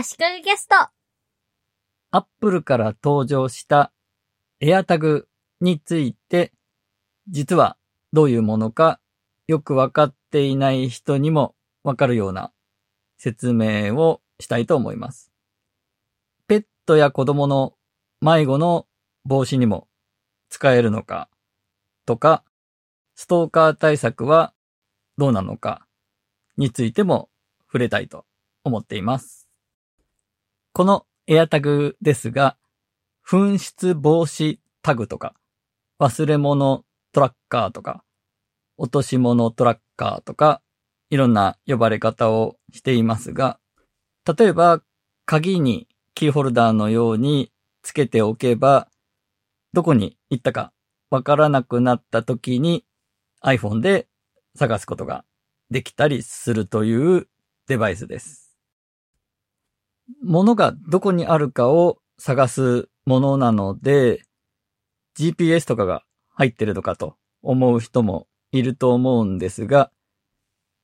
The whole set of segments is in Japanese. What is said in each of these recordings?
足利ゲスト。アップルから登場した AirTag について、実はどういうものかよくわかっていない人にもわかるような説明をしたいと思います。ペットや子供の迷子の防止にも使えるのかとか、ストーカー対策はどうなのかについても触れたいと思っています。この AirTag ですが、紛失防止タグとか、忘れ物トラッカーとか、落とし物トラッカーとか、いろんな呼ばれ方をしていますが、例えば鍵にキーホルダーのようにつけておけば、どこに行ったかわからなくなった時に iPhone で探すことができたりするというデバイスです。物がどこにあるかを探すものなので、GPS とかが入ってるのかと思う人もいると思うんですが、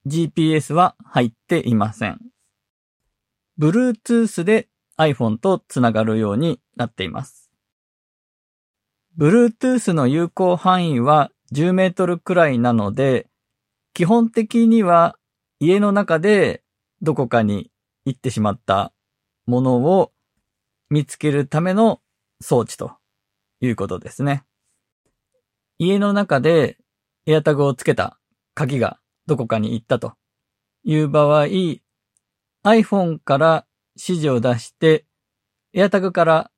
GPS は入っていません。Bluetooth で iPhone とつながるようになっています。Bluetooth の有効範囲は10メートルくらいなので、基本的には家の中でどこかに行ってしまったものを見つけるための装置ということですね。家の中でエアタグをつけた鍵がどこかに行ったという場合、iPhone から指示を出して、エアタグから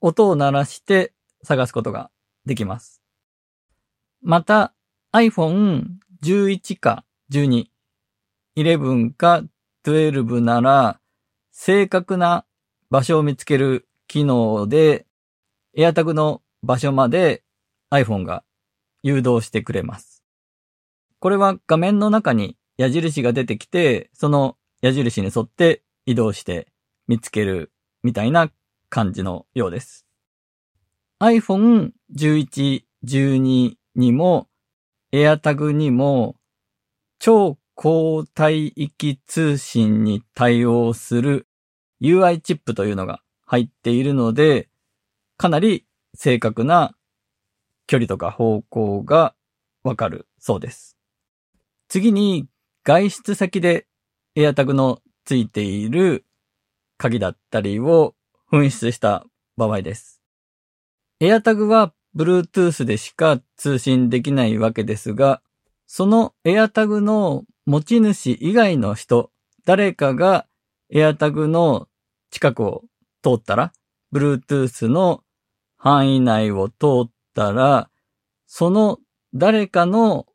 音を鳴らして探すことができます。また iPhone 11か12、11か12なら正確な場所を見つける機能で AirTag の場所まで iPhone が誘導してくれます。これは画面の中に矢印が出てきて、その矢印に沿って移動して見つけるみたいな感じのようです。iPhone 11、12にも AirTag にも超高帯域通信に対応する UI チップというのが入っているので、かなり正確な距離とか方向がわかるそうです。次に外出先で AirTag のついている鍵だったりを紛失した場合です。AirTag は Bluetooth でしか通信できないわけですが、その AirTag の持ち主以外の人、誰かが AirTag の近くを通ったら、Bluetooth の範囲内を通ったら、その誰かの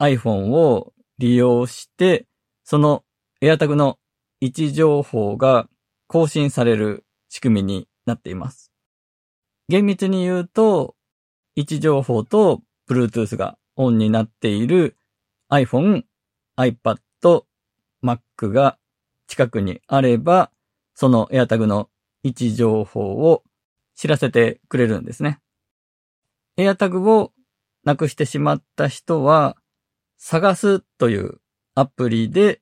iPhone を利用して、その AirTag の位置情報が更新される仕組みになっています。厳密に言うと、位置情報と Bluetooth がオンになっている iPhone、iPad、Mac が近くにあれば、その AirTag の位置情報を知らせてくれるんですね。AirTag をなくしてしまった人は、探すというアプリで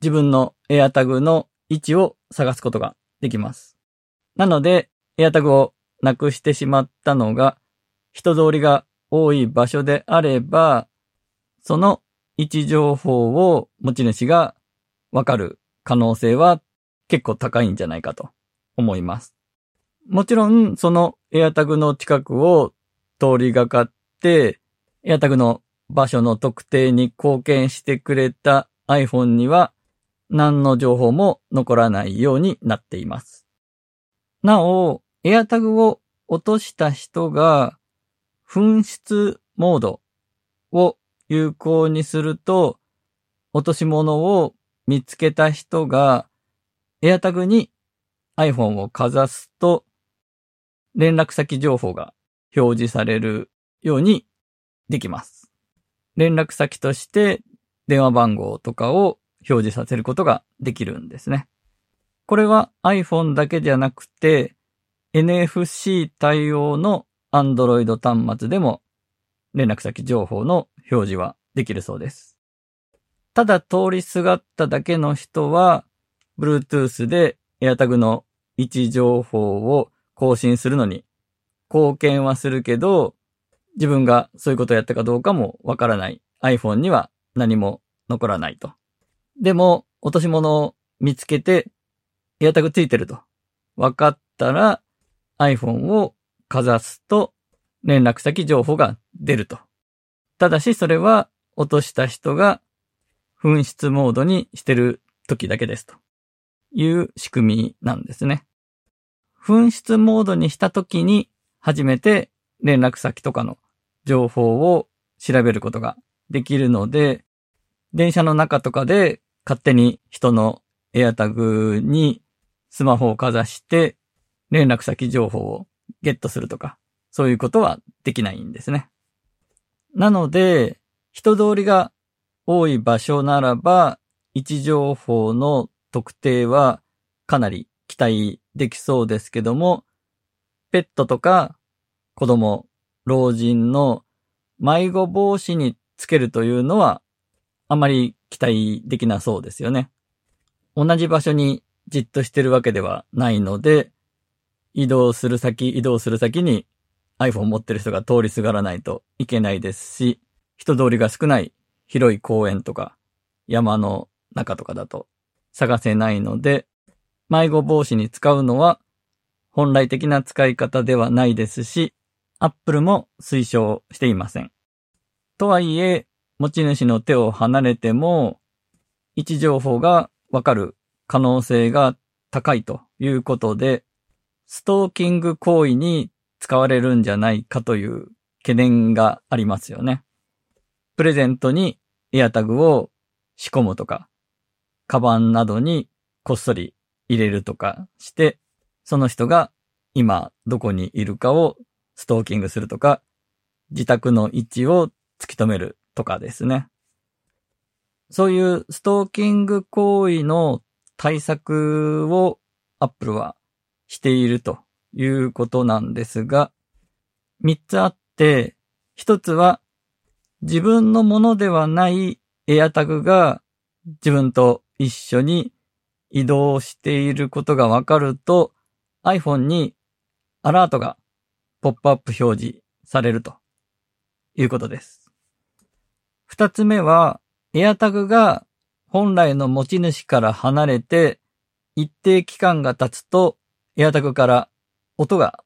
自分の AirTag の位置を探すことができます。なので、AirTag をなくしてしまったのが人通りが多い場所であれば、その位置情報を持ち主がわかる可能性は結構高いんじゃないかと思います。もちろん、その AirTag の近くを通りがかって、AirTag の場所の特定に貢献してくれた iPhone には何の情報も残らないようになっています。なお、AirTag を落とした人が紛失モードを有効にすると、落とし物を見つけた人が AirTag に iPhone をかざすと、連絡先情報が表示されるようにできます。連絡先として電話番号とかを表示させることができるんですね。これは iPhone だけじゃなくて NFC 対応の Android 端末でも連絡先情報の表示はできるそうです。ただ通りすがっただけの人は Bluetooth で AirTag の位置情報を更新するのに貢献はするけど、自分がそういうことをやったかどうかもわからない iPhone には何も残らないと。でも、落とし物を見つけて、エアタグついてると。分かったら iPhone をかざすと連絡先情報が出ると。ただしそれは落とした人が紛失モードにしてる時だけですという仕組みなんですね。紛失モードにした時に初めて連絡先とかの情報を調べることができるので、電車の中とかで勝手に人のエアタグにスマホをかざして連絡先情報をゲットするとか、そういうことはできないんですね。なので、人通りが多い場所ならば、位置情報の特定はかなり期待できそうですけども、ペットとか子供、老人の迷子防止につけるというのはあまり期待できなそうですよね。同じ場所にじっとしてるわけではないので、移動する先、移動する先に iPhone 持ってる人が通りすがらないといけないですし、人通りが少ない広い公園とか山の中とかだと探せないので、迷子防止に使うのは本来的な使い方ではないですし、Apple も推奨していません。とはいえ、持ち主の手を離れても、位置情報がわかる可能性が高いということで、ストーキング行為に使われるんじゃないかという懸念がありますよね。プレゼントにエアタグを仕込むとか、カバンなどにこっそり入れるとかして、その人が今どこにいるかをストーキングするとか、自宅の位置を突き止めるとかですね。そういうストーキング行為の対策を Apple はしているということなんですが、三つあって、一つは自分のものではないエアタグが自分と一緒に移動していることがわかると iPhone にアラートがポップアップ表示されるということです。二つ目は、エアタグが本来の持ち主から離れて一定期間が経つとエアタグから音が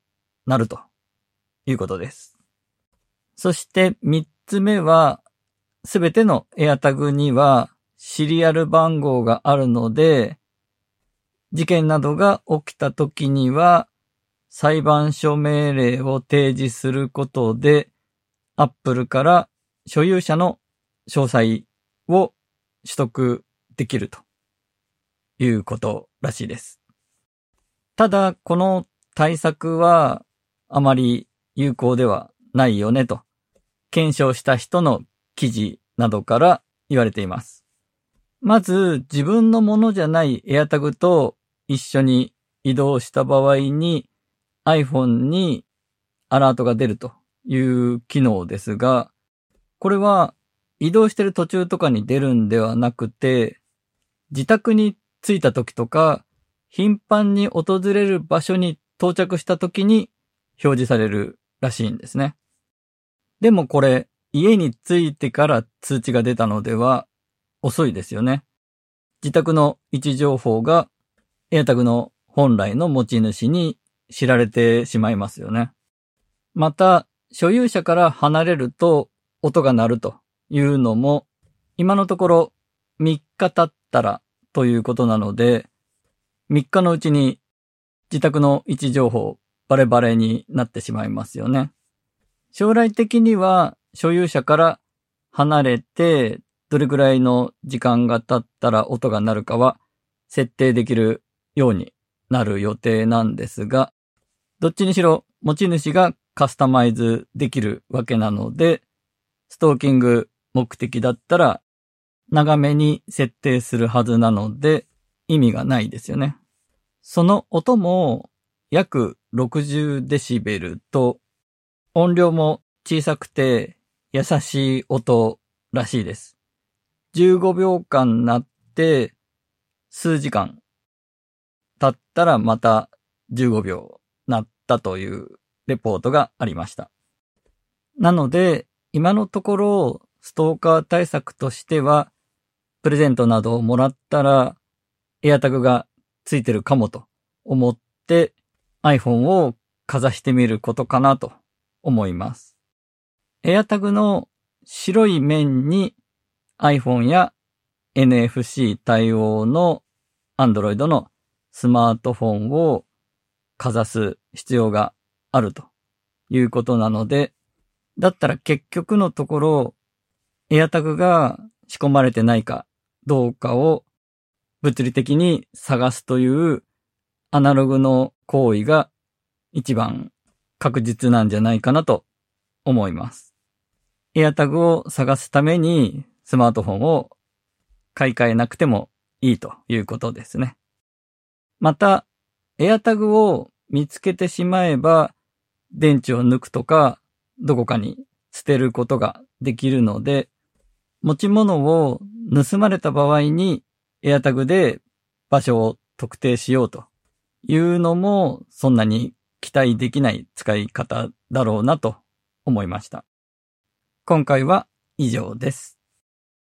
鳴るということです。そして三つ目は、すべてのエアタグにはシリアル番号があるので、事件などが起きた時には裁判所命令を提示することで、アップルから所有者の詳細を取得できるということらしいです。ただ、この対策はあまり有効ではないよねと、検証した人の記事などから言われています。まず、自分のものじゃないエアタグと一緒に移動した場合に、iPhone にアラートが出るという機能ですが、これは移動してる途中とかに出るんではなくて、自宅に着いた時とか、頻繁に訪れる場所に到着した時に表示されるらしいんですね。でもこれ、家に着いてから通知が出たのでは遅いですよね。自宅の位置情報が A タグの本来の持ち主に知られてしまいますよね。また、所有者から離れると音が鳴るというのも、今のところ3日経ったらということなので、3日のうちに自宅の位置情報バレバレになってしまいますよね。将来的には所有者から離れてどれくらいの時間が経ったら音が鳴るかは設定できるようになる予定なんですが、どっちにしろ持ち主がカスタマイズできるわけなので、ストーキング目的だったら長めに設定するはずなので意味がないですよね。その音も約60デシベルと音量も小さくて優しい音らしいです。15秒間鳴って数時間経ったらまた15秒なったというレポートがありました。なので、今のところ、ストーカー対策としては、プレゼントなどをもらったら、エアタグがついてるかもと思って iPhone をかざしてみることかなと思います。エアタグの白い面に iPhone や NFC 対応の Android のスマートフォンをかざす必要があるということなので、だったら結局のところ、エアタグが仕込まれてないかどうかを物理的に探すというアナログの行為が一番確実なんじゃないかなと思います。エアタグを探すためにスマートフォンを買い替えなくてもいいということですね。また、エアタグを見つけてしまえば、電池を抜くとか、どこかに捨てることができるので、持ち物を盗まれた場合に、エアタグで場所を特定しようというのも、そんなに期待できない使い方だろうなと思いました。今回は以上です。